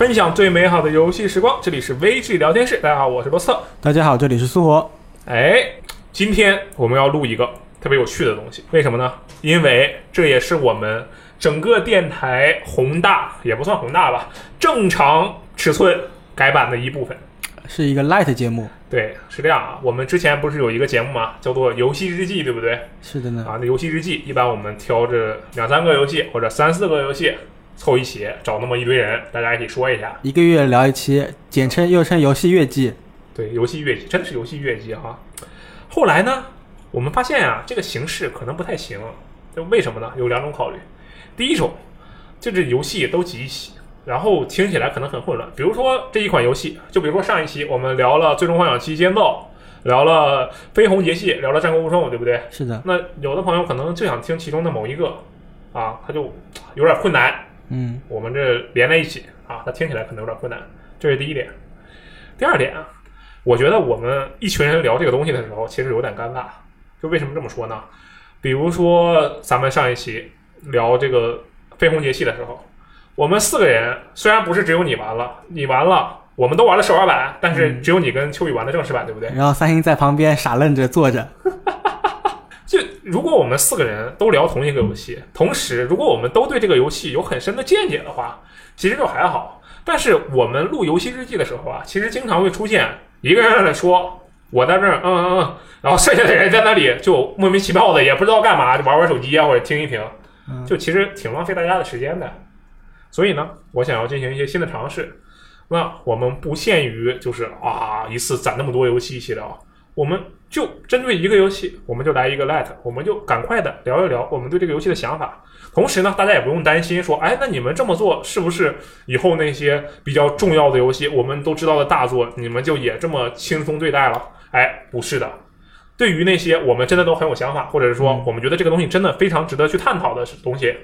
分享最美好的游戏时光。这里是 VG 聊天室，大家好，我是罗斯特。大家好，这里是苏活。哎，今天我们要录一个特别有趣的东西，为什么呢？因为这也是我们整个电台宏大也不算宏大吧，正常尺寸改版的一部分。是一个 light 节目，对，是这样啊。我们之前不是有一个节目嘛，叫做《游戏日记》，对不对？是的呢。啊，那游戏日记一般我们挑着两三个游戏或者三四个游戏凑一起，找那么一堆人，大家一起说一下。一个月聊一期，简称又称游戏月季。对，游戏月季真的是游戏月季哈。后来呢，我们发现啊，这个形式可能不太行。就为什么呢？有两种考虑。第一种，就这游戏都集一起。然后听起来可能很混乱，比如说这一款游戏，就比如说上一期我们聊了《最终幻想七：间奏》，聊了《绯红节气》，聊了《战国无双》，对不对？是的。那有的朋友可能就想听其中的某一个，啊，他就有点困难。嗯。我们这连在一起啊，那听起来可能有点困难，这是第一点。第二点啊，我觉得我们一群人聊这个东西的时候，其实有点尴尬。就为什么这么说呢？比如说咱们上一期聊这个《飞鸿节气》的时候。我们四个人虽然不是只有你玩了，你玩了，我们都玩了手玩版，但是只有你跟秋雨玩的正式版，对不对？然后三星在旁边傻愣着坐着。就如果我们四个人都聊同一个游戏，同时如果我们都对这个游戏有很深的见解的话，其实就还好。但是我们录游戏日记的时候啊，其实经常会出现一个人在说，我在这儿，嗯嗯嗯，然后剩下的人在那里就莫名其妙的也不知道干嘛，就玩玩手机啊或者听一听，就其实挺浪费大家的时间的。所以呢，我想要进行一些新的尝试。那我们不限于就是啊，一次攒那么多游戏一起聊，我们就针对一个游戏，我们就来一个 let，我们就赶快的聊一聊我们对这个游戏的想法。同时呢，大家也不用担心说，哎，那你们这么做是不是以后那些比较重要的游戏，我们都知道的大作，你们就也这么轻松对待了？哎，不是的。对于那些我们真的都很有想法，或者是说我们觉得这个东西真的非常值得去探讨的东西。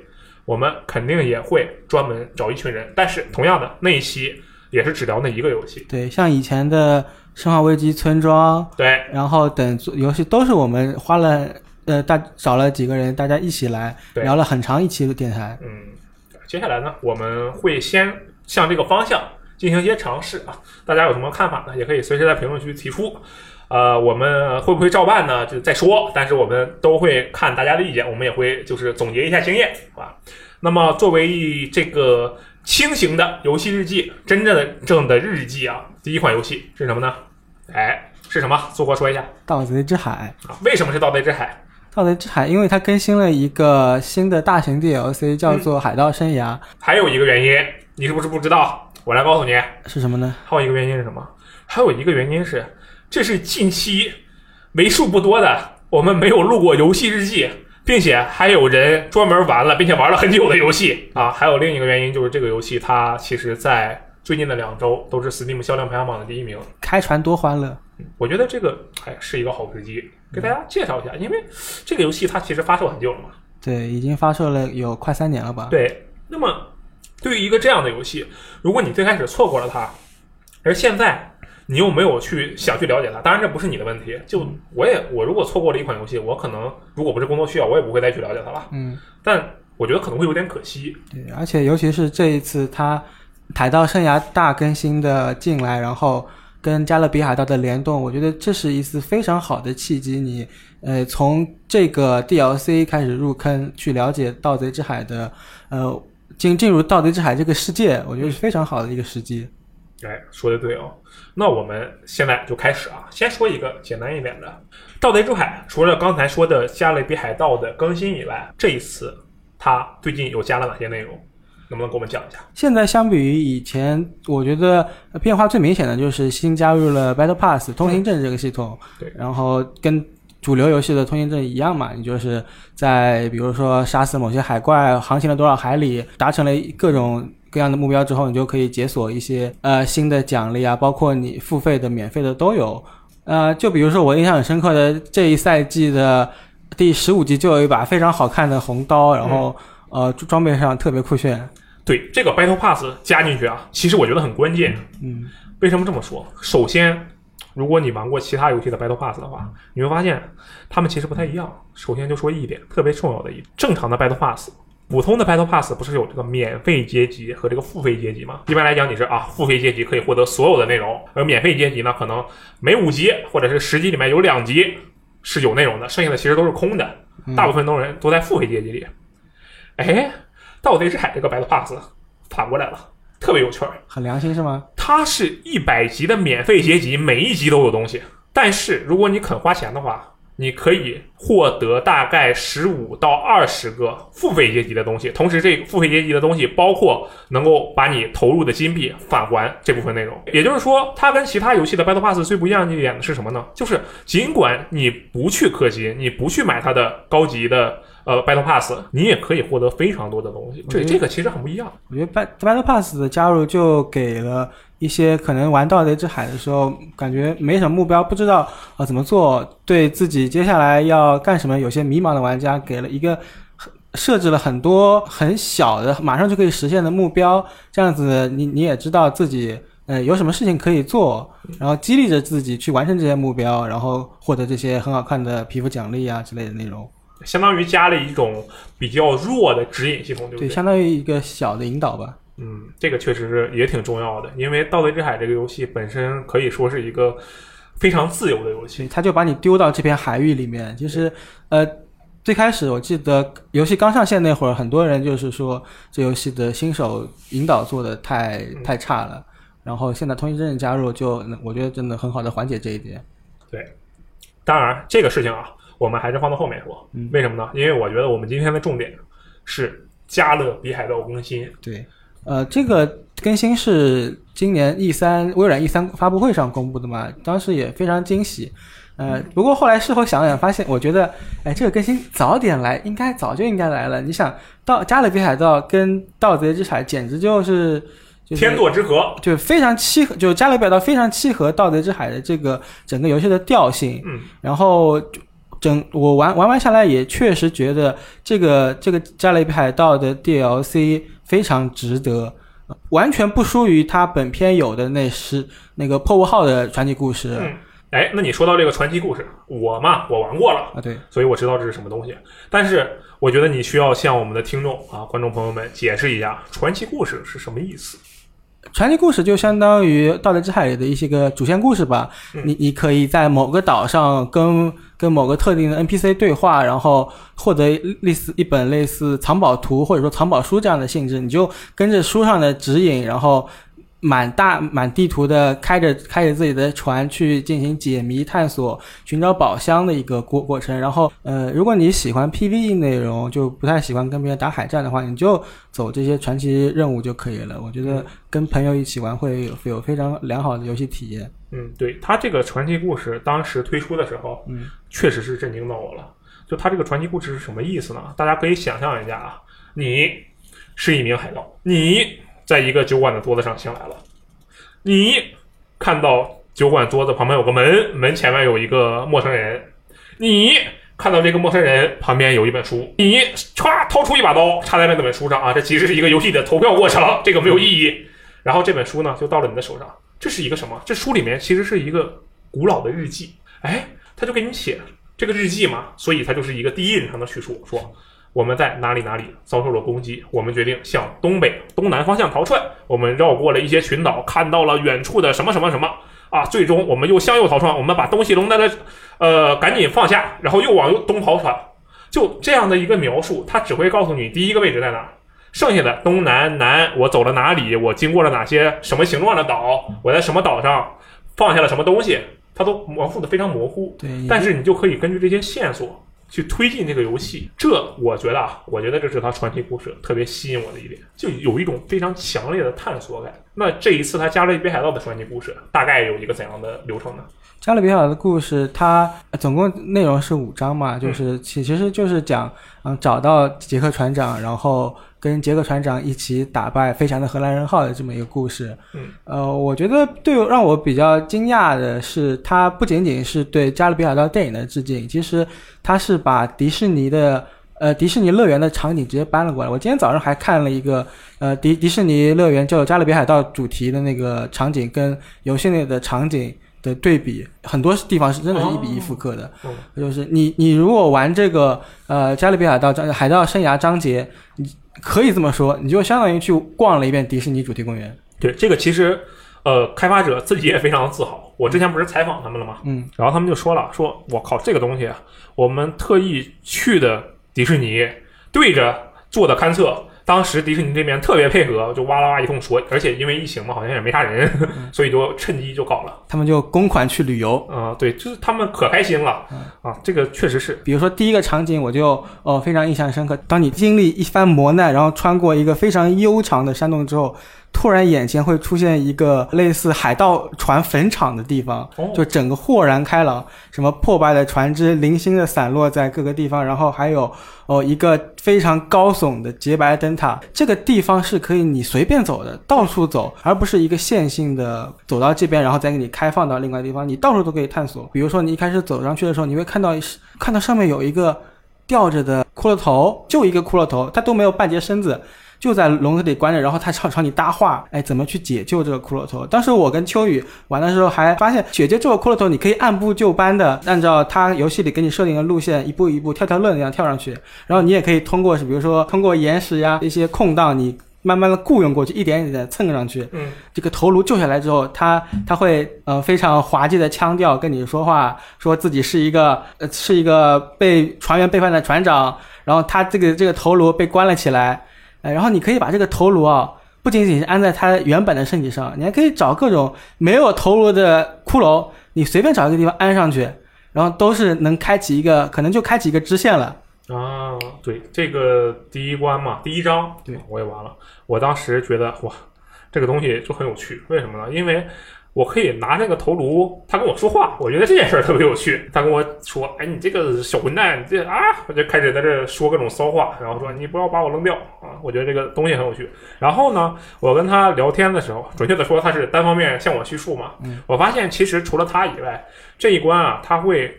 我们肯定也会专门找一群人，但是同样的那一期也是只聊那一个游戏。对，像以前的《生化危机村庄》，对，然后等游戏都是我们花了呃大找了几个人，大家一起来聊了很长一期的电台。嗯，接下来呢，我们会先向这个方向进行一些尝试啊，大家有什么看法呢？也可以随时在评论区提出。呃，我们会不会照办呢？就再说。但是我们都会看大家的意见，我们也会就是总结一下经验，好吧？那么作为这个轻型的游戏日记，真正的正的日记啊，第一款游戏是什么呢？哎，是什么？苏国说一下，《盗贼之海》啊？为什么是《盗贼之海》？《盗贼之海》因为它更新了一个新的大型 DLC，叫做《海盗生涯》。还有一个原因，你是不是不知道？我来告诉你，是什么呢？还有一个原因是什么？还有一个原因是。这是近期为数不多的我们没有录过游戏日记，并且还有人专门玩了，并且玩了很久的游戏啊。还有另一个原因就是这个游戏它其实在最近的两周都是 Steam 销量排行榜的第一名。开船多欢乐！我觉得这个哎是一个好时机，给大家介绍一下，因为这个游戏它其实发售很久了嘛。对，已经发售了有快三年了吧？对。那么对于一个这样的游戏，如果你最开始错过了它，而现在。你又没有去想去了解它，当然这不是你的问题。就我也我如果错过了一款游戏，我可能如果不是工作需要，我也不会再去了解它了。嗯，但我觉得可能会有点可惜。对，而且尤其是这一次它海盗生涯大更新的进来，然后跟加勒比海盗的联动，我觉得这是一次非常好的契机。你呃从这个 DLC 开始入坑去了解盗贼之海的呃进进入盗贼之海这个世界，我觉得是非常好的一个时机。哎，说的对哦。那我们现在就开始啊，先说一个简单一点的《盗贼之海》。除了刚才说的《加勒比海盗》的更新以外，这一次它最近又加了哪些内容？能不能给我们讲一下？现在相比于以前，我觉得变化最明显的就是新加入了 Battle Pass 通行证这个系统。对，然后跟主流游戏的通行证一样嘛，你就是在比如说杀死某些海怪，航行了多少海里，达成了各种。各样的目标之后，你就可以解锁一些呃新的奖励啊，包括你付费的、免费的都有。呃，就比如说我印象很深刻的这一赛季的第十五集，就有一把非常好看的红刀，然后呃装备上特别酷炫。对，这个 Battle Pass 加进去啊，其实我觉得很关键。嗯，为什么这么说？首先，如果你玩过其他游戏的 Battle Pass 的话，你会发现他们其实不太一样。首先就说一点特别重要的一，正常的 Battle Pass。普通的 Battle Pass 不是有这个免费阶级和这个付费阶级吗？一般来讲，你是啊，付费阶级可以获得所有的内容，而免费阶级呢，可能每五集或者是十集里面有两集是有内容的，剩下的其实都是空的，大部分都人都在付费阶级里。哎，盗贼之海这个 Battle Pass 反过来了，特别有趣儿。很良心是吗？它是一百级的免费阶级，每一集都有东西，但是如果你肯花钱的话。你可以获得大概十五到二十个付费阶级的东西，同时这付费阶级的东西包括能够把你投入的金币返还这部分内容。也就是说，它跟其他游戏的 Battle Pass 最不一样的一点是什么呢？就是尽管你不去氪金，你不去买它的高级的呃 Battle Pass，你也可以获得非常多的东西。这这个其实很不一样。我觉得 Battle Pass 的加入就给了。一些可能玩《盗贼之海》的时候，感觉没什么目标，不知道啊怎么做，对自己接下来要干什么有些迷茫的玩家，给了一个设置了很多很小的、马上就可以实现的目标，这样子你你也知道自己呃有什么事情可以做，然后激励着自己去完成这些目标，然后获得这些很好看的皮肤奖励啊之类的内容，相当于加了一种比较弱的指引系统，对不对？相当于一个小的引导吧。嗯，这个确实是也挺重要的，因为《盗贼之海》这个游戏本身可以说是一个非常自由的游戏，它就把你丢到这片海域里面。其实，呃，最开始我记得游戏刚上线那会儿，很多人就是说这游戏的新手引导做的太太差了。然后现在通行证加入，就我觉得真的很好的缓解这一点。对，当然这个事情啊，我们还是放到后面说。为什么呢？因为我觉得我们今天的重点是《加勒比海盗》更新。对。呃，这个更新是今年 E 三微软 E 三发布会上公布的嘛？当时也非常惊喜。呃，不过后来事后想想，发现我觉得，哎，这个更新早点来，应该早就应该来了。你想到《加勒比海盗》跟《盗贼之海》简直就是天作之合，就非常契合，就《加勒比海盗》非常契合《盗贼之海》的这个整个游戏的调性。嗯，然后整我玩玩完下来，也确实觉得这个这个《加勒比海盗》的 DLC。非常值得，完全不输于它本片有的那是那个破物号的传奇故事。嗯，哎，那你说到这个传奇故事，我嘛，我玩过了啊，对，所以我知道这是什么东西。但是我觉得你需要向我们的听众啊、观众朋友们解释一下传奇故事是什么意思。传奇故事就相当于《道德之海》里的一些个主线故事吧。你你可以在某个岛上跟跟某个特定的 NPC 对话，然后获得类似一本类似藏宝图或者说藏宝书这样的性质，你就跟着书上的指引，然后。满大满地图的开着开着自己的船去进行解谜探索寻找宝箱的一个过过程，然后呃，如果你喜欢 PVE 内容，就不太喜欢跟别人打海战的话，你就走这些传奇任务就可以了。我觉得跟朋友一起玩会有有非常良好的游戏体验。嗯，对他这个传奇故事当时推出的时候，嗯，确实是震惊到我了。就他这个传奇故事是什么意思呢？大家可以想象一下啊，你是一名海盗，你。在一个酒馆的桌子上醒来了，你看到酒馆桌子旁边有个门，门前面有一个陌生人，你看到这个陌生人旁边有一本书，你歘掏出一把刀插在那本书上啊，这其实是一个游戏的投票过程，这个没有意义。然后这本书呢就到了你的手上，这是一个什么？这书里面其实是一个古老的日记，哎，他就给你写这个日记嘛，所以它就是一个第一人称的叙述，说。我们在哪里哪里遭受了攻击？我们决定向东北、东南方向逃窜。我们绕过了一些群岛，看到了远处的什么什么什么啊！最终，我们又向右逃窜。我们把东西扔在了，呃，赶紧放下，然后又往东逃窜。就这样的一个描述，它只会告诉你第一个位置在哪，剩下的东南南，我走了哪里，我经过了哪些什么形状的岛，我在什么岛上放下了什么东西，它都描述的非常模糊。对，但是你就可以根据这些线索。去推进这个游戏，这我觉得啊，我觉得这是他传奇故事特别吸引我的一点，就有一种非常强烈的探索感。那这一次他加勒比海盗》的传奇故事，大概有一个怎样的流程呢？加勒比海盗的故事，它总共内容是五章嘛，就是其其实就是讲，嗯，找到杰克船长，然后跟杰克船长一起打败飞翔的荷兰人号的这么一个故事。嗯，呃，我觉得对让我比较惊讶的是，它不仅仅是对加勒比海盗电影的致敬，其实它是把迪士尼的呃迪士尼乐园的场景直接搬了过来。我今天早上还看了一个呃迪迪士尼乐园叫加勒比海盗主题的那个场景跟游戏内的场景。的对比，很多地方是真的是一比一复刻的。嗯就是你你如果玩这个呃《加勒比海盗章海盗生涯章节》，你可以这么说，你就相当于去逛了一遍迪士尼主题公园。对，这个其实呃，开发者自己也非常自豪。我之前不是采访他们了吗？嗯，然后他们就说了，说我靠，这个东西啊，我们特意去的迪士尼，对着做的勘测。当时迪士尼这边特别配合，就哇啦哇一通说，而且因为疫情嘛，好像也没啥人，所以就趁机就搞了。他们就公款去旅游。啊、对，就是他们可开心了啊，这个确实是，比如说第一个场景，我就哦非常印象深刻。当你经历一番磨难，然后穿过一个非常悠长的山洞之后，突然眼前会出现一个类似海盗船坟场的地方，哦就整个豁然开朗，什么破败的船只零星的散落在各个地方，然后还有哦一个非常高耸的洁白灯塔。这个地方是可以你随便走的，到处走，而不是一个线性的走到这边，然后再给你开放到另外地方，你到处都可以探索。比如说你一开始走上去的时候，你会看到看到上面有一个吊着的骷髅头，就一个骷髅头，它都没有半截身子。就在笼子里关着，然后他朝朝你搭话，哎，怎么去解救这个骷髅头？当时我跟秋雨玩的时候，还发现解救这个骷髅头，你可以按部就班的按照他游戏里给你设定的路线，一步一步跳跳乐一样跳上去。然后你也可以通过，比如说通过岩石呀一些空档，你慢慢的雇佣过去，一点一点的蹭上去。嗯，这个头颅救下来之后，他他会呃非常滑稽的腔调跟你说话，说自己是一个呃是一个被船员背叛的船长，然后他这个这个头颅被关了起来。呃，然后你可以把这个头颅啊，不仅仅是安在它原本的身体上，你还可以找各种没有头颅的骷髅，你随便找一个地方安上去，然后都是能开启一个，可能就开启一个支线了。啊，对，这个第一关嘛，第一章，对我也玩了。我当时觉得哇，这个东西就很有趣，为什么呢？因为我可以拿那个头颅，他跟我说话，我觉得这件事儿特别有趣。他跟我说：“哎，你这个小混蛋，你这啊！”我就开始在这说各种骚话，然后说：“你不要把我扔掉啊！”我觉得这个东西很有趣。然后呢，我跟他聊天的时候，准确的说，他是单方面向我叙述嘛。嗯我发现其实除了他以外，这一关啊，他会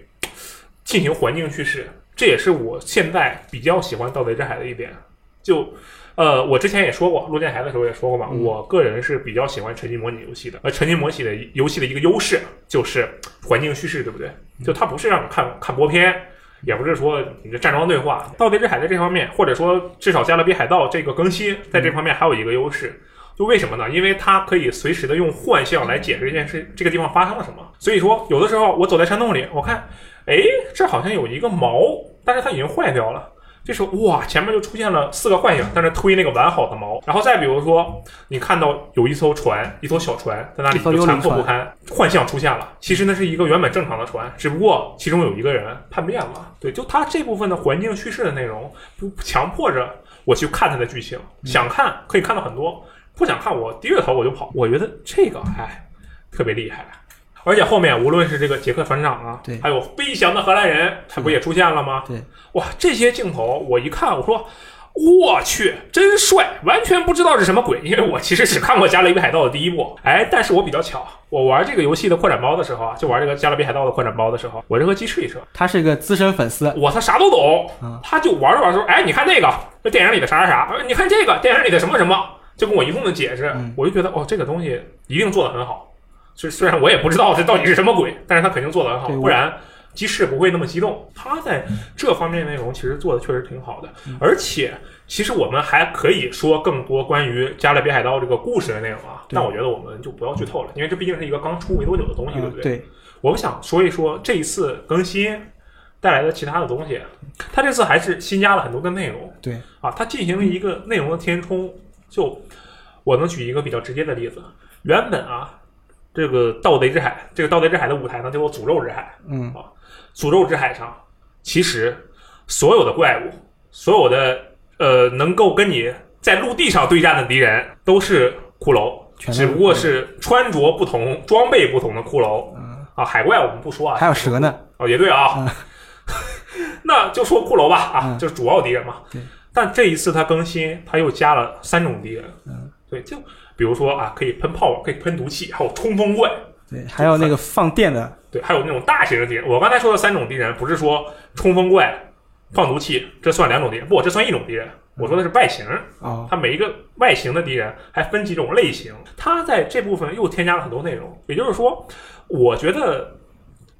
进行环境叙事，这也是我现在比较喜欢《盗贼之海》的一点。就呃，我之前也说过，录电台的时候也说过嘛，嗯我个人是比较喜欢沉浸模拟游戏的。而沉浸模拟的游戏的一个优势就是环境叙事，对不对？就它不是让你看看播片，也不是说你的站桩对话。盗贼之海在这方面，或者说至少加勒比海盗这个更新在这方面还有一个优势。就为什么呢？因为它可以随时的用幻象来解释这件事，这个地方发生了什么。所以说，有的时候我走在山洞里，我看，哎，这好像有一个锚，但是它已经坏掉了。这时候哇，前面就出现了四个幻影在那推那个完好的锚，然后再比如说，你看到有一艘船，一艘小船在那里就残破不堪，幻象出现了。其实那是一个原本正常的船，只不过其中有一个人叛变了。对，就他这部分的环境叙事的内容，不强迫着我去看他的剧情，想看可以看到很多，不想看我低着头我就跑。我觉得这个哎特别厉害。而且后面无论是这个杰克船长啊，对还有飞翔的荷兰人，他不也出现了吗？对，哇，这些镜头我一看，我说我去，真帅！完全不知道是什么鬼，因为我其实只看过《加勒比海盗》的第一部。哎，但是我比较巧，我玩这个游戏的扩展包的时候啊，就玩这个《加勒比海盗》的扩展包的时候，我这个鸡翅一车，他是一个资深粉丝，我他啥都懂嗯，他就玩着玩着说，哎，你看那个，那电影里的啥啥啥，呃你看这个电影里的什么什么，就跟我一通的解释嗯，我就觉得哦，这个东西一定做得很好。虽虽然我也不知道这到底是什么鬼，但是他肯定做得很好，不然鸡翅不会那么激动。他在这方面内容其实做的确实挺好的，嗯而且其实我们还可以说更多关于《加勒比海盗》这个故事的内容啊。但我觉得我们就不要剧透了，因为这毕竟是一个刚出没多久的东西，对嗯不对？对，我们想说一说这一次更新带来的其他的东西。它这次还是新加了很多的内容对，啊，它进行了一个内容的填充。就我能举一个比较直接的例子，原本啊，这个盗贼之海，这个盗贼之海的舞台呢叫做诅咒之海。嗯，诅咒之海上，其实所有的怪物，所有的呃能够跟你在陆地上对战的敌人都是骷髅，只不过是穿着不同、装备不同的骷髅。嗯，啊，海怪我们不说啊，还有蛇呢，哦，也对啊。那就说骷髅吧，啊，嗯就是主要敌人嘛。对。但这一次它更新，它又加了三种敌人。嗯。对，就比如说啊，可以喷炮，可以喷毒气，还有冲锋怪。对，还有那个放电的，对，还有那种大型的敌人。我刚才说的三种敌人，不是说冲锋怪、放毒气，这算两种敌人，不，这算一种敌人。我说的是外形。啊，它每一个外形的敌人还分几种类型，它在这部分又添加了很多内容。也就是说，我觉得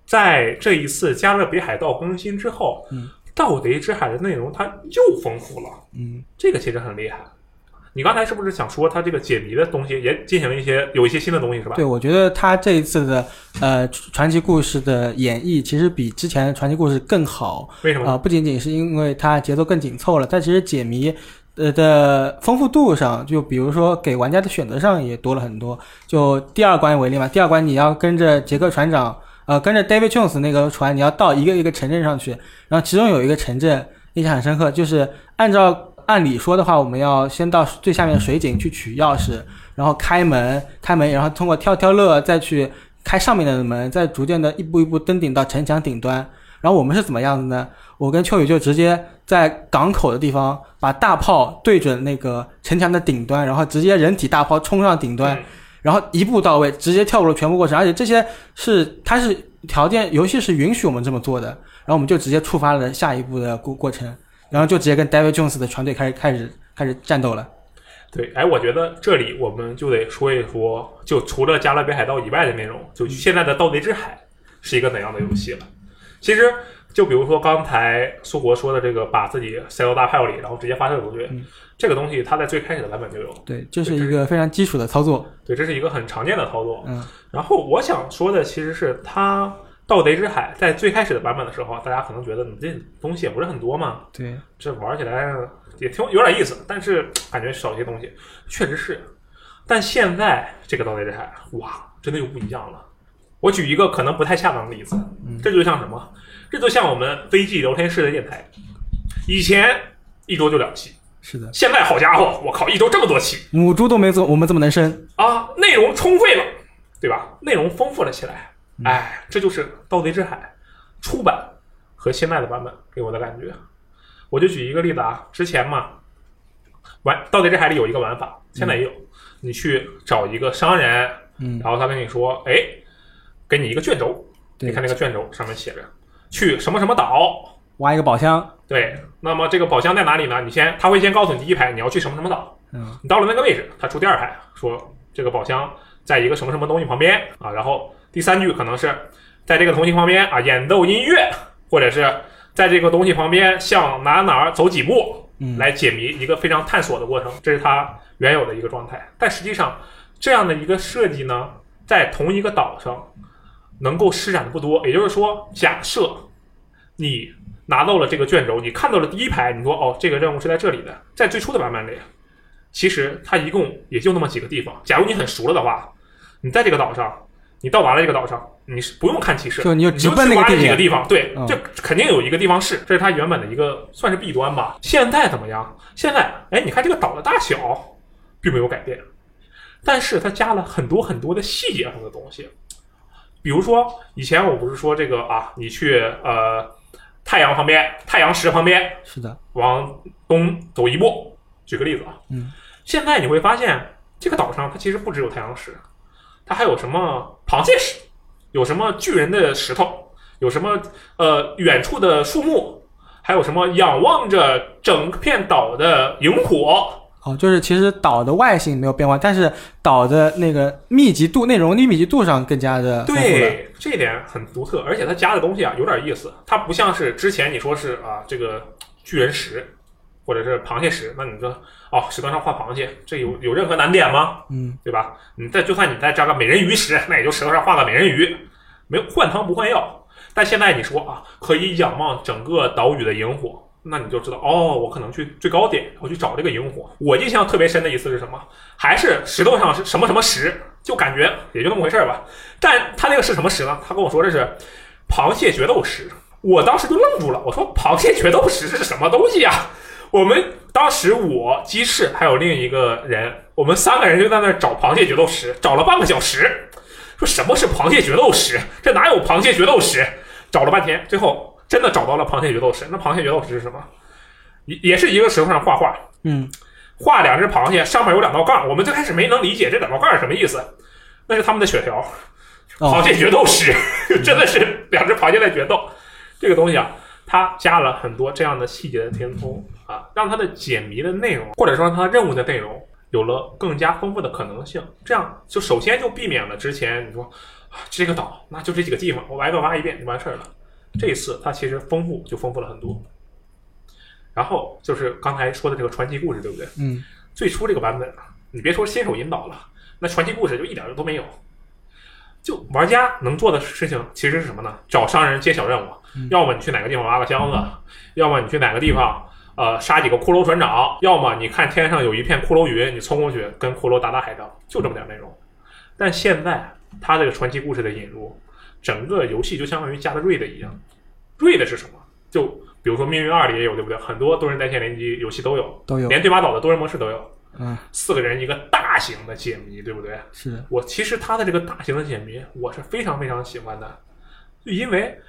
在这一次《加勒比海盗》更新之后，嗯，盗贼之海的内容它又丰富了，嗯，这个其实很厉害。你刚才是不是想说他这个解谜的东西也进行了一些有一些新的东西是吧？对，我觉得他这一次的呃传奇故事的演绎，其实比之前的传奇故事更好。为什么？啊、不仅仅是因为它节奏更紧凑了，但其实解谜呃的丰富度上，就比如说给玩家的选择上也多了很多。就第二关为例嘛，第二关你要跟着杰克船长，呃，跟着 David Jones 那个船，你要到一个一个城镇上去，然后其中有一个城镇印象很深刻，就是按照按理说的话，我们要先到最下面的水井去取钥匙，然后开门，开门，然后通过跳跳乐再去开上面的门，再逐渐的一步一步登顶到城墙顶端。然后我们是怎么样的呢？我跟秋雨就直接在港口的地方把大炮对准那个城墙的顶端，然后直接人体大炮冲上顶端，嗯然后一步到位，直接跳过了全部过程。而且这些是它是条件，游戏是允许我们这么做的，然后我们就直接触发了下一步的过过程，然后就直接跟 David Jones 的船队开始开始开始战斗了。对，哎，我觉得这里我们就得说一说，就除了《加勒比海盗》以外的内容，就现在的《盗贼之海》是一个怎样的游戏了。其实，就比如说刚才苏国说的这个，把自己塞到大炮里，然后直接发射出去，嗯这个东西它在最开始的版本就有。对，这是一个非常基础的操作。对，这是一个很常见的操作。嗯，然后我想说的其实是它《盗贼之海》在最开始的版本的时候，大家可能觉得你这东西也不是很多嘛，对，这玩起来也挺有点意思，但是感觉少一些东西，确实是。但现在这个《盗贼之海》，哇，真的又不一样了。我举一个可能不太恰当的例子，嗯这就像什么？这就像我们飞机聊天室的电台，以前一周就两期，是的，现在好家伙，我靠，一周这么多期母猪都没做我们这么能生。啊！内容充沛了，对吧？内容丰富了起来，哎，这就是《盗贼之海》出版和现在的版本给我的感觉。我就举一个例子啊，之前嘛，玩《盗贼之海》里有一个玩法，现在也有，你去找一个商人，嗯，然后他跟你说，哎，给你一个卷轴，你看那个卷轴上面写着去什么什么岛，挖一个宝箱。对，那么这个宝箱在哪里呢？你先，他会先告诉你第一排你要去什么什么岛，嗯，你到了那个位置，他出第二排说这个宝箱在一个什么什么东西旁边啊，然后第三句可能是在这个东西旁边啊演奏音乐，或者是在这个东西旁边向哪哪儿走几步，嗯来解谜一个非常探索的过程，这是它原有的一个状态。但实际上，这样的一个设计呢，在同一个岛上能够施展的不多。也就是说，假设你拿到了这个卷轴，你看到了第一排，你说哦，这个任务是在这里的，在最初的版本里，其实它一共也就那么几个地方。假如你很熟了的话，你在这个岛上，你到达了这个岛上，你是不用看提示，就你就你直奔那个地点去挖这几个地方，对，嗯。肯定有一个地方是，这是它原本的一个算是弊端吧。现在怎么样？现在，哎，你看这个岛的大小并没有改变，但是它加了很多很多的细节上的东西，比如说以前我不是说这个啊，你去呃太阳旁边，太阳石旁边是的，往东走一步，举个例子啊，嗯，现在你会发现这个岛上它其实不只有太阳石，它还有什么螃蟹石，有什么巨人的石头，有什么呃远处的树木，还有什么仰望着整片岛的萤火，哦，就是其实岛的外形没有变化，但是岛的那个密集度、内容的密集度上更加的。对，这一点很独特，而且它加的东西啊有点意思，它不像是之前你说是啊这个巨人石或者是螃蟹石，那你说哦石头上画螃蟹，这有有任何难点吗？嗯，对吧？你再就算你再加个美人鱼石，那也就石头上画个美人鱼，没有换汤不换药。但现在你说啊，可以仰望整个岛屿的萤火，那你就知道哦，我可能去最高点，我去找这个萤火。我印象特别深的一次是什么？还是石头上是什么什么石，就感觉也就那么回事儿吧。但他那个是什么石呢？他跟我说这是螃蟹决斗石，我当时就愣住了，我说螃蟹决斗石是什么东西呀？我们当时我鸡翅还有另一个人，我们三个人就在那儿找螃蟹决斗石，找了半个小时，说什么是螃蟹决斗石？这哪有螃蟹决斗石？找了半天，最后真的找到了螃蟹决斗石。那螃蟹决斗石是什么？也也是一个石头上画画，嗯，画两只螃蟹，上面有两道杠。我们最开始没能理解这两道杠是什么意思，那是他们的血条。螃哦，蟹决斗石，真的是两只螃蟹在决斗。这个东西啊，它加了很多这样的细节的填充，啊，让它的解谜的内容，或者说它任务的内容有了更加丰富的可能性。这样就首先就避免了之前你说啊这个岛那就这几个地方，我挨个挖一遍就完事儿了。这一次它其实丰富就丰富了很多。然后就是刚才说的这个传奇故事，对不对？嗯，最初这个版本啊，你别说新手引导了，那传奇故事就一点儿都没有。就玩家能做的事情其实是什么呢？找商人接小任务，要么你去哪个地方挖个箱子，要么你去哪个地方呃杀几个骷髅船长，要么你看天上有一片骷髅云，你冲过去跟骷髅打打海仗，就这么点内容。但现在他这个传奇故事的引入，整个游戏就相当于加了 raid 一样。raid 是什么？就比如说《命运二》里也有，对不对？很多多人在线联机游戏都有，都有。连对马岛的多人模式都有。嗯，四个人一个大型的解谜，对不对？是的。我其实他的这个大型的解谜，我是非常非常喜欢的，就因为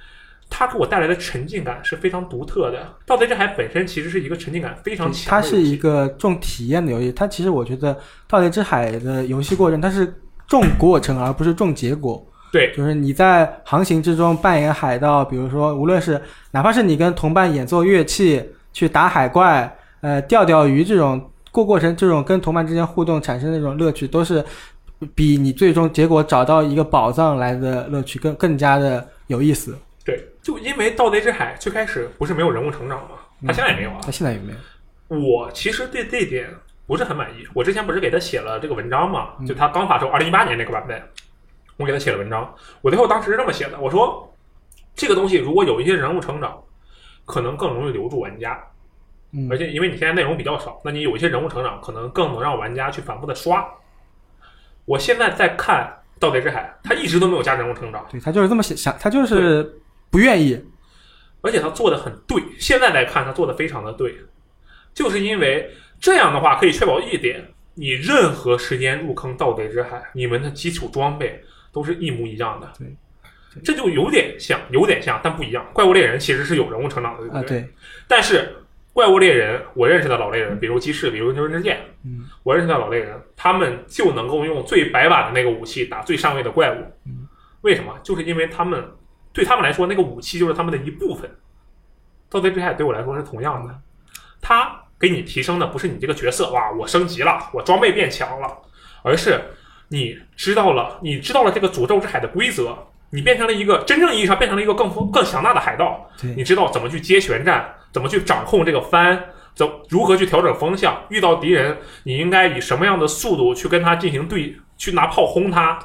它给我带来的沉浸感是非常独特的。盗贼之海本身其实是一个沉浸感非常强，它是一个重体验的游戏。它其实我觉得盗贼之海的游戏过程，它是重过程而不是重结果。对，就是你在航行之中扮演海盗，比如说无论是哪怕是你跟同伴演奏乐器去打海怪，呃，钓钓鱼这种。过过程这种跟同伴之间互动产生的那种乐趣，都是比你最终结果找到一个宝藏来的乐趣更更加的有意思。对，就因为《盗贼之海》最开始不是没有人物成长吗？他现在也没有啊。他现在也没有。我其实对这点不是很满意。我之前不是给他写了这个文章嘛？就他刚发售二零一八年那个版本，我给他写了文章。我最后当时是这么写的：我说这个东西如果有一些人物成长，可能更容易留住玩家。而且因为你现在内容比较少，那你有一些人物成长，可能更能让玩家去反复的刷。我现在在看《盗贼之海》，他一直都没有加人物成长，对他就是这么想，他就是不愿意，而且他做的很对。现在来看，他做的非常的对，就是因为这样的话可以确保一点：你任何时间入坑《盗贼之海》，你们的基础装备都是一模一样的。对，这就有点像，有点像，但不一样。怪物猎人其实是有人物成长的，对不对？对，但是。怪物猎人，我认识的老猎人，比如鸡翅，比如牛人之剑，嗯，我认识的老猎人，他们就能够用最白板的那个武器打最上位的怪物。嗯，为什么？就是因为他们对他们来说，那个武器就是他们的一部分。盗贼之海对我来说是同样的，它给你提升的不是你这个角色哇，我升级了，我装备变强了，而是你知道了，你知道了这个诅咒之海的规则，你变成了一个真正意义上变成了一个更更强大的海盗。你知道怎么去接旋战。怎么去掌控这个帆？怎如何去调整风向？遇到敌人，你应该以什么样的速度去跟他进行对？去拿炮轰他，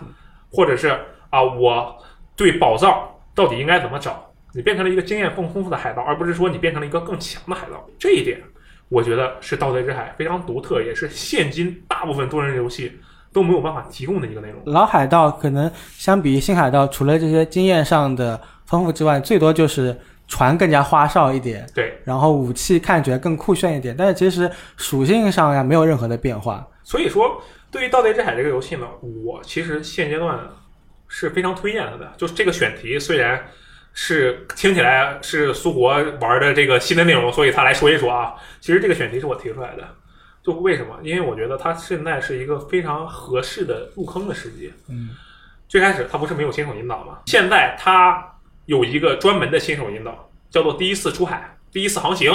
或者是啊，我对宝藏到底应该怎么找？你变成了一个经验更丰富的海盗，而不是说你变成了一个更强的海盗。这一点，我觉得是《盗贼之海》非常独特，也是现今大部分多人游戏都没有办法提供的一个内容。老海盗可能相比新海盗，除了这些经验上的丰富之外，最多就是。船更加花哨一点，对，然后武器看起来更酷炫一点，但是其实属性上呀没有任何的变化。所以说，对于《盗贼之海》这个游戏呢，我其实现阶段是非常推荐它的。就是这个选题虽然是听起来是苏活玩的这个新的内容，所以他来说一说啊。其实这个选题是我提出来的，就为什么？因为我觉得它现在是一个非常合适的入坑的时机。嗯，最开始它不是没有新手引导吗？现在它。有一个专门的新手引导，叫做第一次出海、第一次航行，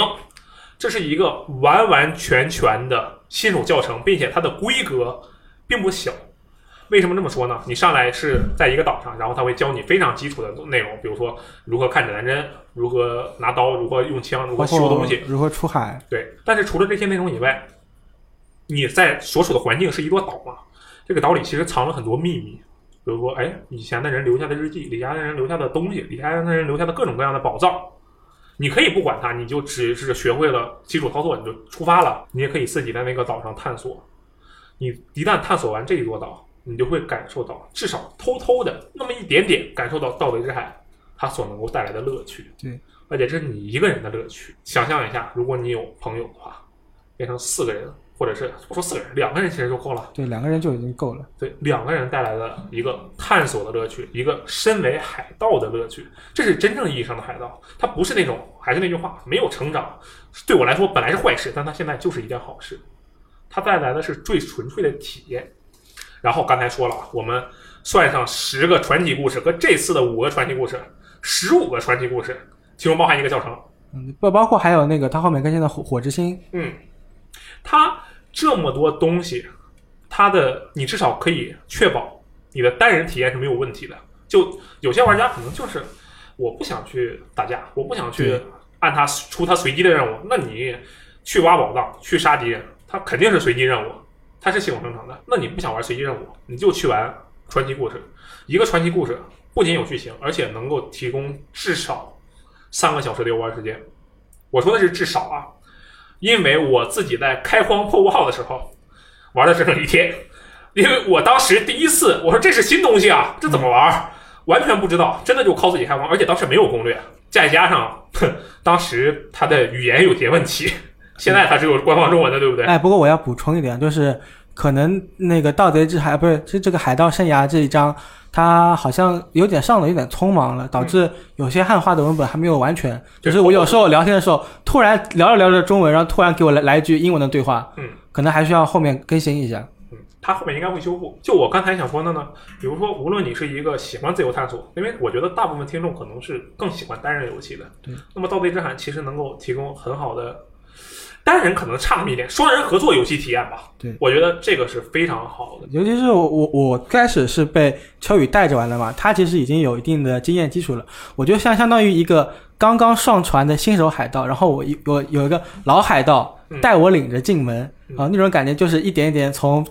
这是一个完完全全的新手教程，并且它的规格并不小。为什么这么说呢？你上来是在一个岛上，然后他会教你非常基础的内容，比如说如何看指南针、如何拿刀、如何用枪、如何修东西、如何出海。对，但是除了这些内容以外，你在所处的环境是一座岛嘛？这个岛里其实藏了很多秘密。比如说，哎，以前的人留下的日记，李家的人留下的东西，李家的人留下的各种各样的宝藏，你可以不管它，你就只是学会了基础操作，你就出发了。你也可以自己在那个岛上探索。你一旦探索完这一座岛，你就会感受到，至少偷偷的那么一点点感受到盗贼之海它所能够带来的乐趣。对，而且这是你一个人的乐趣。想象一下，如果你有朋友的话，变成四个人。或者是不说四个人，两个人其实就够了。对，两个人就已经够了。对，两个人带来的一个探索的乐趣，一个身为海盗的乐趣，这是真正意义上的海盗。他不是那种，还是那句话，没有成长，对我来说本来是坏事，但他现在就是一件好事。它带来的是最纯粹的体验。然后刚才说了，我们算上十个传奇故事和这次的五个传奇故事，十五个传奇故事，其中包含一个教程。嗯，不包括还有那个他后面更新的火火之心，嗯，他这么多东西，他的你至少可以确保你的单人体验是没有问题的。就有些玩家可能就是我不想去打架，我不想去按他出他随机的任务，那你去挖宝藏、去杀敌人，他肯定是随机任务，它是系统生成的。那你不想玩随机任务，你就去玩传奇故事。一个传奇故事不仅有剧情，而且能够提供至少三个小时的游玩时间。我说的是至少啊，因为我自己在开荒破屋号的时候玩了整整一天，因为我当时第一次我说这是新东西啊，这怎么玩？完全不知道，真的就靠自己开荒，而且当时没有攻略，再加上哼，当时它的语言有些问题，现在它只有官方中文的，对不对？哎，不过我要补充一点，就是可能那个《盗贼之海》不是是这个《海盗生涯》这一章，它好像有点上的有点匆忙了，导致有些汉化的文本还没有完全。就是我有时候聊天的时候，突然聊着聊着中文，然后突然给我来来一句英文的对话，嗯，可能还需要后面更新一下。嗯，它后面应该会修复。就我刚才想说的呢，比如说，无论你是一个喜欢自由探索，因为我觉得大部分听众可能是更喜欢单人游戏的，对。那么《盗贼之海》其实能够提供很好的单人可能差那么一点，双人合作游戏体验吧。对我觉得这个是非常好的。尤其是我我我开始是被秋雨带着玩的嘛，他其实已经有一定的经验基础了。我觉得像相当于一个刚刚上船的新手海盗，然后我一我有一个老海盗嗯带我领着进门嗯啊，那种感觉就是一点一点从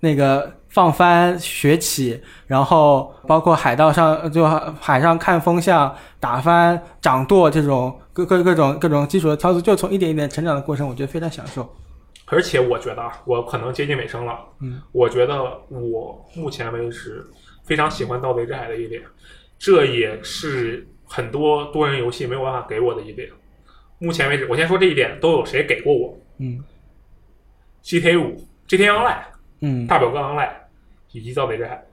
那个放帆学起，然后包括海盗上就海上看风向、打帆、掌舵这种各各各种各种基础的操作，就从一点一点成长的过程，我觉得非常享受。而且我觉得啊，我可能接近尾声了。嗯，我觉得我目前为止非常喜欢《盗贼之海》的一点，这也是很多多人游戏没有办法给我的一点。目前为止，我先说这一点都有谁给过我嗯？GTA 五、GTA Online、嗯，大表哥 Online 以及《到北之海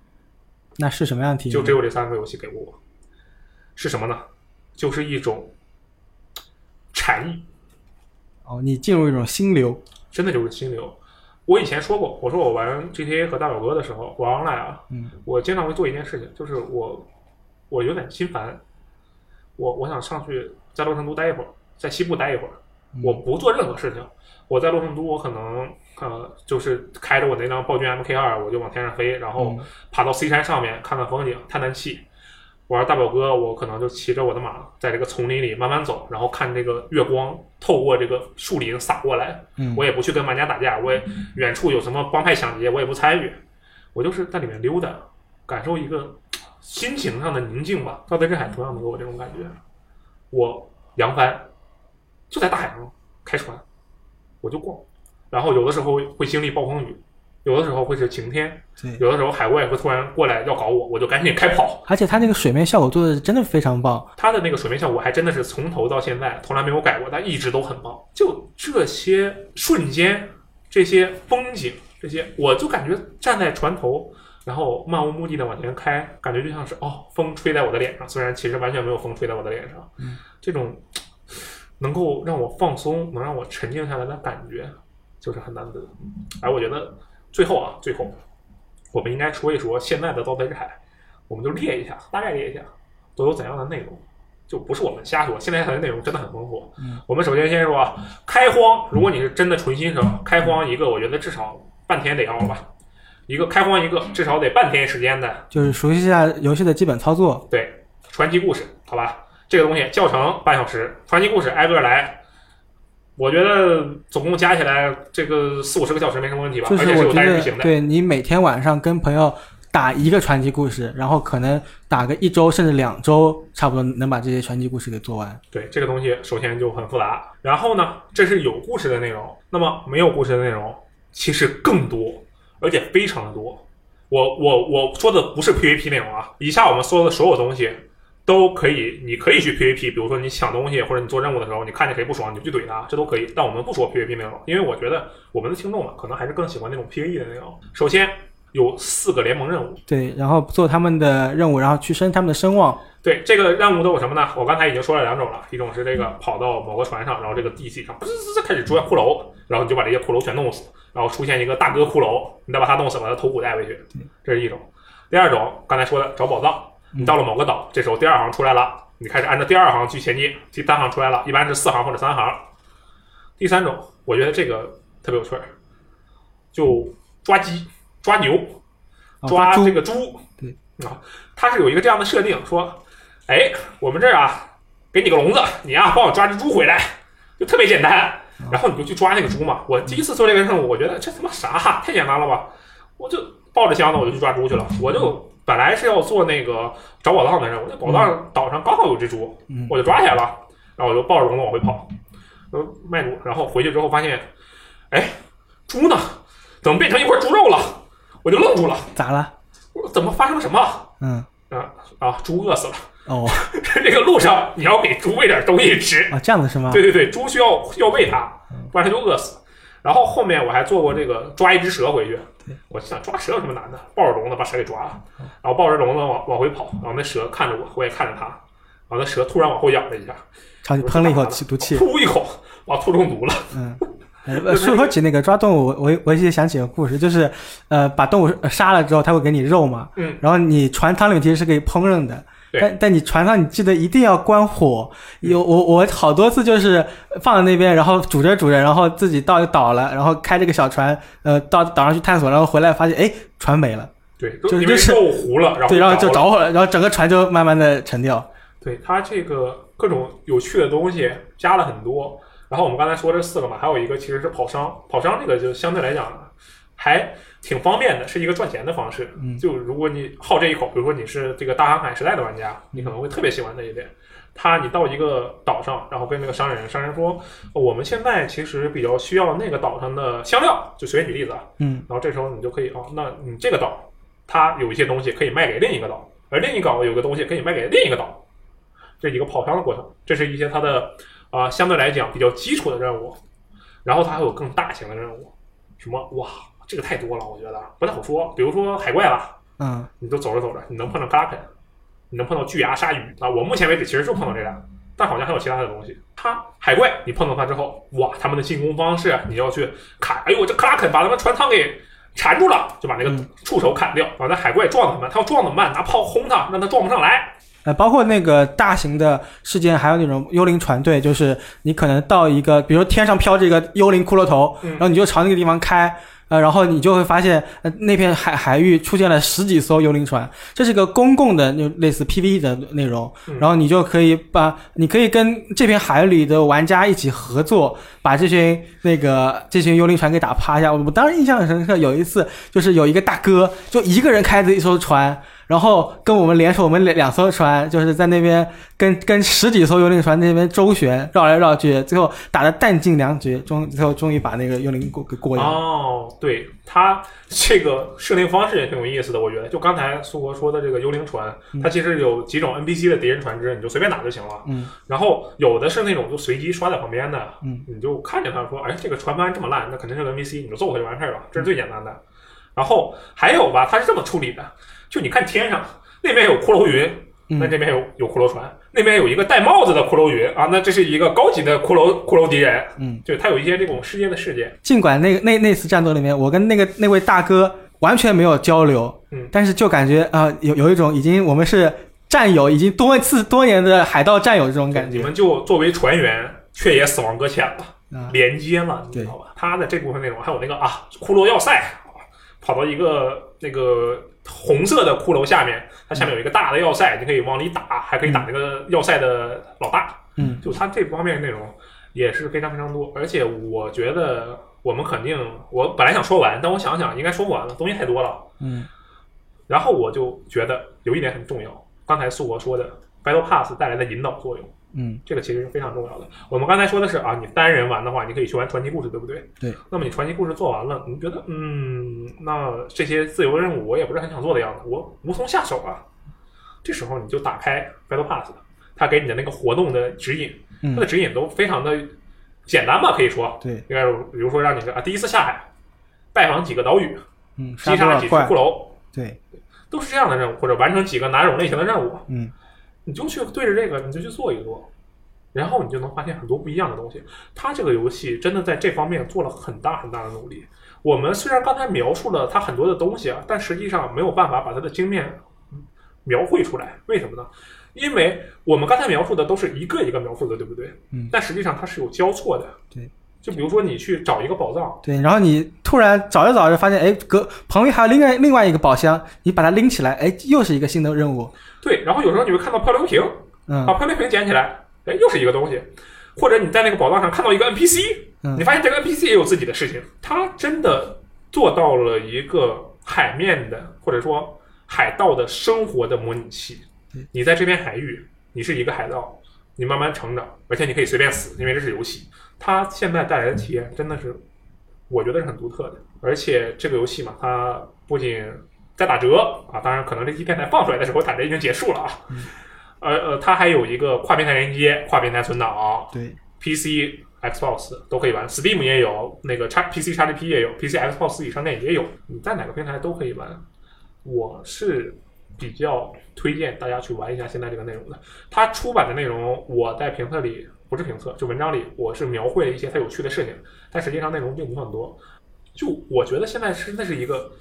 那是什么样的体》，验？就只有这三个游戏给过我。是什么呢？就是一种禅意，哦，你进入一种心流。真的就是心流。我以前说过，我说我玩 GTA 和大表哥的时候玩 online 啊，嗯，我经常会做一件事情，就是我我有点心烦，我我想上去在洛圣都待一会儿，在西部待一会儿，我不做任何事情。我在洛圣都，我可能呃就是开着我那辆暴君 MK 二，我就往天上飞，然后嗯爬到 C 山上面看看风景，叹叹气。玩大表哥，我可能就骑着我的马，在这个丛林里慢慢走，然后看这个月光透过这个树林洒过来，嗯，我也不去跟玩家打架，我也远处有什么帮派抢劫，我也不参与，我就是在里面溜达，感受一个心情上的宁静吧。盗贼之海同样能给我这种感觉。我扬帆，就在大海上开船，我就逛，然后有的时候会经历暴风雨，有的时候会是晴天，对。有的时候海怪会突然过来要搞我，我就赶紧开跑。而且它那个水面效果做的真的非常棒。它的那个水面效果还真的是从头到现在从来没有改过，但一直都很棒。就这些瞬间，这些风景，这些，我就感觉站在船头，然后漫无目的的往前开，感觉就像是哦，风吹在我的脸上，虽然其实完全没有风吹在我的脸上，嗯这种能够让我放松，能让我沉静下来的感觉，就是很难得。而我觉得最后啊，最后我们应该说一说现在的《盗贼之海》，我们就列一下，大概列一下都有怎样的内容。就不是我们瞎说，现在它的内容真的很丰富。嗯，我们首先先说啊开荒，如果你是真的纯新手，开荒一个我觉得至少半天得要吧，一个开荒一个至少得半天时间的就是熟悉一下游戏的基本操作。对传奇故事，好吧，这个东西教程半小时，传奇故事挨个来。我觉得总共加起来这个四五十个小时没什么问题吧，就是而且是有我觉得单人剧情，的。对你每天晚上跟朋友打一个传奇故事，然后可能打个一周甚至两周，差不多能把这些传奇故事给做完。对这个东西，首先就很复杂。然后呢，这是有故事的内容，那么没有故事的内容其实更多，而且非常的多。我我我说的不是 PVP 内容啊，以下我们说的所有东西都可以，你可以去 PVP，比如说你抢东西或者你做任务的时候，你看见谁不爽你就去怼他，这都可以。但我们不说 PVP 内容，因为我觉得我们的听众嘛可能还是更喜欢那种 PVE 的内容。首先有四个联盟任务，对，然后做他们的任务，然后去升他们的声望。对这个任务都有什么呢？我刚才已经说了两种了，一种是这个跑到某个船上，然后这个地气上噗呲呲呲开始出现骷髅，然后你就把这些骷髅全弄死，然后出现一个大哥骷髅，你再把他弄死，把他头骨带回去，这是一种。第二种刚才说的找宝藏，你到了某个岛，这时候第二行出来了，你开始按照第二行去前进，第三行出来了，一般是四行或者三行。第三种，我觉得这个特别有趣儿，就抓鸡、抓牛、抓这个猪。对啊，它是有一个这样的设定，说，哎，我们这儿啊，给你个笼子，你啊帮我抓只猪回来，就特别简单。然后你就去抓那个猪嘛。我第一次做这个任务，我觉得这他妈啥，太简单了吧？我就抱着箱子我就去抓猪去了。我就本来是要做那个找宝藏的任务，那宝藏岛上刚好有只猪，嗯我就抓起来了，然后我就抱着笼子往回跑，呃，卖猪。然后回去之后发现，哎，猪呢？怎么变成一块猪肉了？我就愣住了，咋了？我说怎么发生了什么？嗯啊啊！猪饿死了。哦 这个路上你要给猪喂点东西吃。啊，这样子是吗？对对对，猪需要要喂它，不然它就饿死。然后后面我还做过这个抓一只蛇回去。对，我想抓蛇有什么难的？抱着笼子把蛇给抓了，然后抱着笼子往往回跑，然后那蛇看着我，我也看着它，然后那蛇突然往后仰了一下，朝你喷了一口气毒气。噗一口，把我吐中毒了。嗯，呃，说说起那个抓动物，我我我也想起个故事，就是呃，把动物杀了之后，它会给你肉嘛，嗯，然后你船汤里面其实是可以烹饪的。对。但但你船上你记得一定要关火，有我我好多次就是放在那边，然后煮着煮着，然后自己到岛了，然后开这个小船，呃，到岛上去探索，然后回来发现，哎，船没了，对，就是因为就是肉糊了，然后对，然后就着火了，然后整个船就慢慢的沉掉。对它这个各种有趣的东西加了很多。然后我们刚才说这四个嘛，还有一个其实是跑商，跑商这个就相对来讲还挺方便的，是一个赚钱的方式。嗯就如果你好这一口，比如说你是这个大航海时代的玩家，你可能会特别喜欢这一点。他，你到一个岛上，然后跟那个商人，商人说，呃我们现在其实比较需要那个岛上的香料，就随便举例子啊。嗯然后这时候你就可以哦，那你这个岛它有一些东西可以卖给另一个岛，而另一个岛有个东西可以卖给另一个岛，这一个跑商的过程。这是一些它的啊、相对来讲比较基础的任务，然后它还有更大型的任务，什么哇，这个太多了，我觉得不太好说。比如说海怪吧，嗯你就走着走着，你能碰到克拉肯，你能碰到巨牙鲨鱼啊。我目前为止其实就碰到这俩，但好像还有其他的东西。它海怪，你碰到它之后，哇，他们的进攻方式你要去砍，哎呦，这克拉肯把他们船舱给缠住了，就把那个嗯触手砍掉，然后那海怪撞他们，他要撞怎么办？拿炮轰他，让他撞不上来。呃，包括那个大型的事件，还有那种幽灵船队，就是你可能到一个，比如说天上飘着一个幽灵骷髅头，嗯然后你就朝那个地方开，呃，然后你就会发现，呃，那片海海域出现了十几艘幽灵船，这是个公共的，就类似 PVE 的内容，嗯然后你就可以把，你可以跟这片海里的玩家一起合作，把这群那个这群幽灵船给打趴下。我当时印象很深刻，有一次就是有一个大哥就一个人开着一艘船。然后跟我们联手，我们两两艘船就是在那边跟跟十几艘幽灵船那边周旋，绕来绕去，最后打得弹尽粮绝，终最后终于把那个幽灵过给过掉。哦，对，它这个设定方式也挺有意思的，我觉得。就刚才苏国说的这个幽灵船，它其实有几种 NPC 的敌人船只，你就随便打就行了。嗯然后有的是那种就随机刷在旁边的，嗯，你就看着他说，哎，这个船帆这么烂，那肯定是个 NPC，你就揍他就完事儿了，这是最简单的。然后还有吧，它是这么处理的，就你看天上那边有骷髅云，那嗯这边有有骷髅船，那边有一个戴帽子的骷髅云啊，那这是一个高级的骷髅骷髅敌人，嗯，就他有一些这种世界的事件，尽管那个那那次战斗里面，我跟那个那位大哥完全没有交流，嗯但是就感觉啊、呃有有一种已经我们是战友，已经多次多年的海盗战友这种感觉。你们就作为船员，却也死亡搁浅了。啊，连接了，你知道吧？他的这部分内容还有那个啊，骷髅要塞，啊跑到一个那个红色的骷髅下面，它下面有一个大的要塞，你可以往里打，还可以打那个要塞的老大。嗯，就它这方面内容也是非常非常多，而且我觉得我们肯定，我本来想说完，但我想想应该说不完了，东西太多了。嗯然后我就觉得有一点很重要，刚才素国说的 Battle Pass 带来的引导作用。嗯这个其实是非常重要的。我们刚才说的是啊，你单人玩的话，你可以去玩传奇故事，对不对？对。那么你传奇故事做完了，你觉得嗯，那这些自由任务我也不是很想做的样子，我无从下手啊。这时候你就打开 Battle Pass，它给你的那个活动的指引，它的嗯，指引都非常的简单吧，可以说，对，应该有比如说让你啊第一次下海，拜访几个岛屿，嗯，击杀几只骷？髅，对，都是这样的任务，或者完成几个哪种类型的任务。嗯你就去对着这个，你就去做一做，然后你就能发现很多不一样的东西。它这个游戏真的在这方面做了很大很大的努力。我们虽然刚才描述了它很多的东西啊，但实际上没有办法把它的精面描绘出来。为什么呢？因为我们刚才描述的都是一个一个描述的，对不对？嗯但实际上它是有交错的。对。就比如说你去找一个宝藏，对，然后你突然找着找着发现，哎，隔旁边还有另外另外一个宝箱，你把它拎起来，哎，又是一个新的任务。对，然后有时候你会看到漂流瓶，嗯把漂流瓶捡起来，哎，又是一个东西。或者你在那个宝藏上看到一个 NPC，嗯你发现这个 NPC 也有自己的事情，他真的做到了一个海面的或者说海盗的生活的模拟器。你在这片海域，你是一个海盗，你慢慢成长，而且你可以随便死，因为这是游戏。它现在带来的体验真的是，我觉得是很独特的。而且这个游戏嘛，它不仅在打折啊，当然可能这期电台放出来的时候打折已经结束了啊。呃呃，它还有一个跨平台连接、跨平台存档，对，PC、Xbox 都可以玩，Steam 也有，那个叉 PC、叉 GP 也有，PC、Xbox 以上店也有，你在哪个平台都可以玩。我是比较推荐大家去玩一下现在这个内容的。它出版的内容，我在评测里不是评测，就文章里我是描绘了一些它有趣的事情，但实际上内容并不是很多。就我觉得现在真的是一个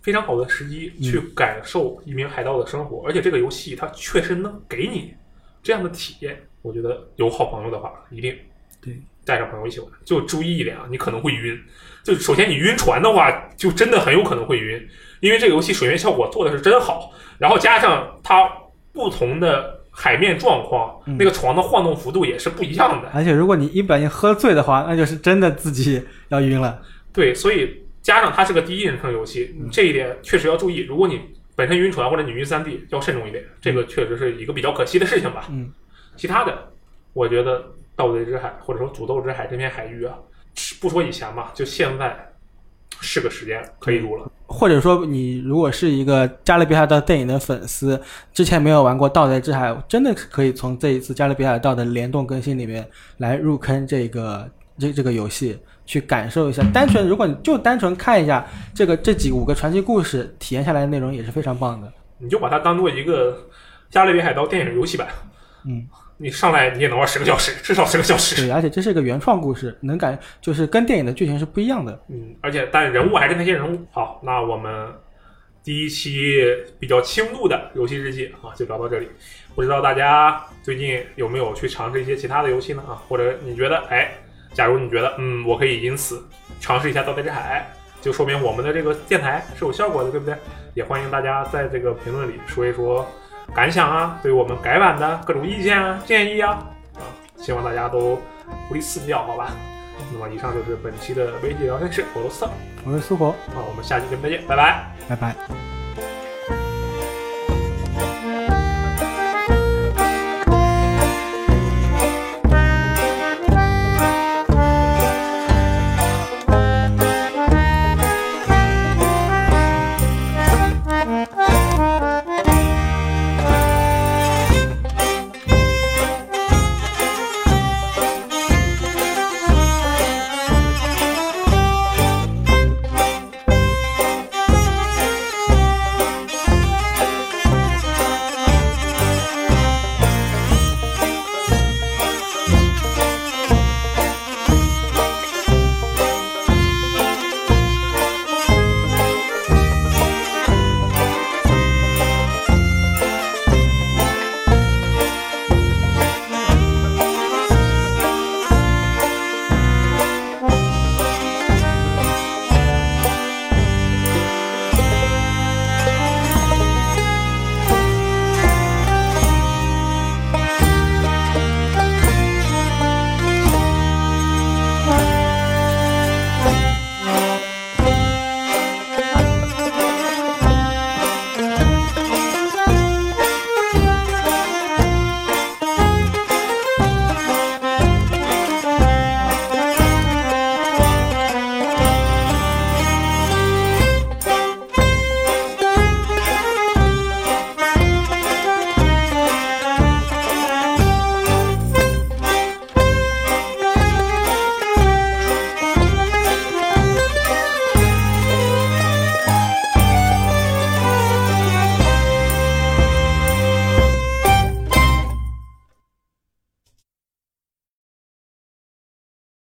非常好的时机去感受一名海盗的生活，而且这个游戏它确实能给你这样的体验。我觉得有好朋友的话，一定对带上朋友一起玩，就注意一点啊，你可能会晕。就首先你晕船的话，就真的很有可能会晕，因为这个游戏水面效果做的是真好，然后加上它不同的海面状况，嗯那个床的晃动幅度也是不一样的。而且如果你一不小心喝醉的话，那就是真的自己要晕了。对，所以加上它是个第一人称游戏，这一点确实要注意。如果你本身晕船或者你晕三 D，要慎重一点，这个确实是一个比较可惜的事情吧。嗯，其他的，我觉得《盗贼之海》或者说《诅咒之海》这片海域啊，不说以前吧，就现在是个时间可以入了。或者说，你如果是一个《加勒比海盗》电影的粉丝，之前没有玩过《盗贼之海》，真的可以从这一次《加勒比海盗》的联动更新里面来入坑这个这这个游戏，去感受一下。单纯如果你就单纯看一下这个这几五个传奇故事，体验下来的内容也是非常棒的。你就把它当做一个《加勒比海盗》电影游戏版，嗯，你上来你也能玩十个小时，至少十个小时。对，而且这是个原创故事，能感就是跟电影的剧情是不一样的。嗯，而且但人物还是那些人物。好，那我们第一期比较轻度的游戏日记啊，就聊到这里。不知道大家最近有没有去尝试一些其他的游戏呢？啊，或者你觉得，哎，假如你觉得，嗯，我可以因此尝试一下《盗贼之海》，就说明我们的这个电台是有效果的，对不对？也欢迎大家在这个评论里说一说感想啊，对我们改版的各种意见啊、建议啊，啊，希望大家都不离四掉，好吧？那么以上就是本期的微信聊天室，我是斯特。我是苏活，好，我们下期节目再见，拜拜。拜拜。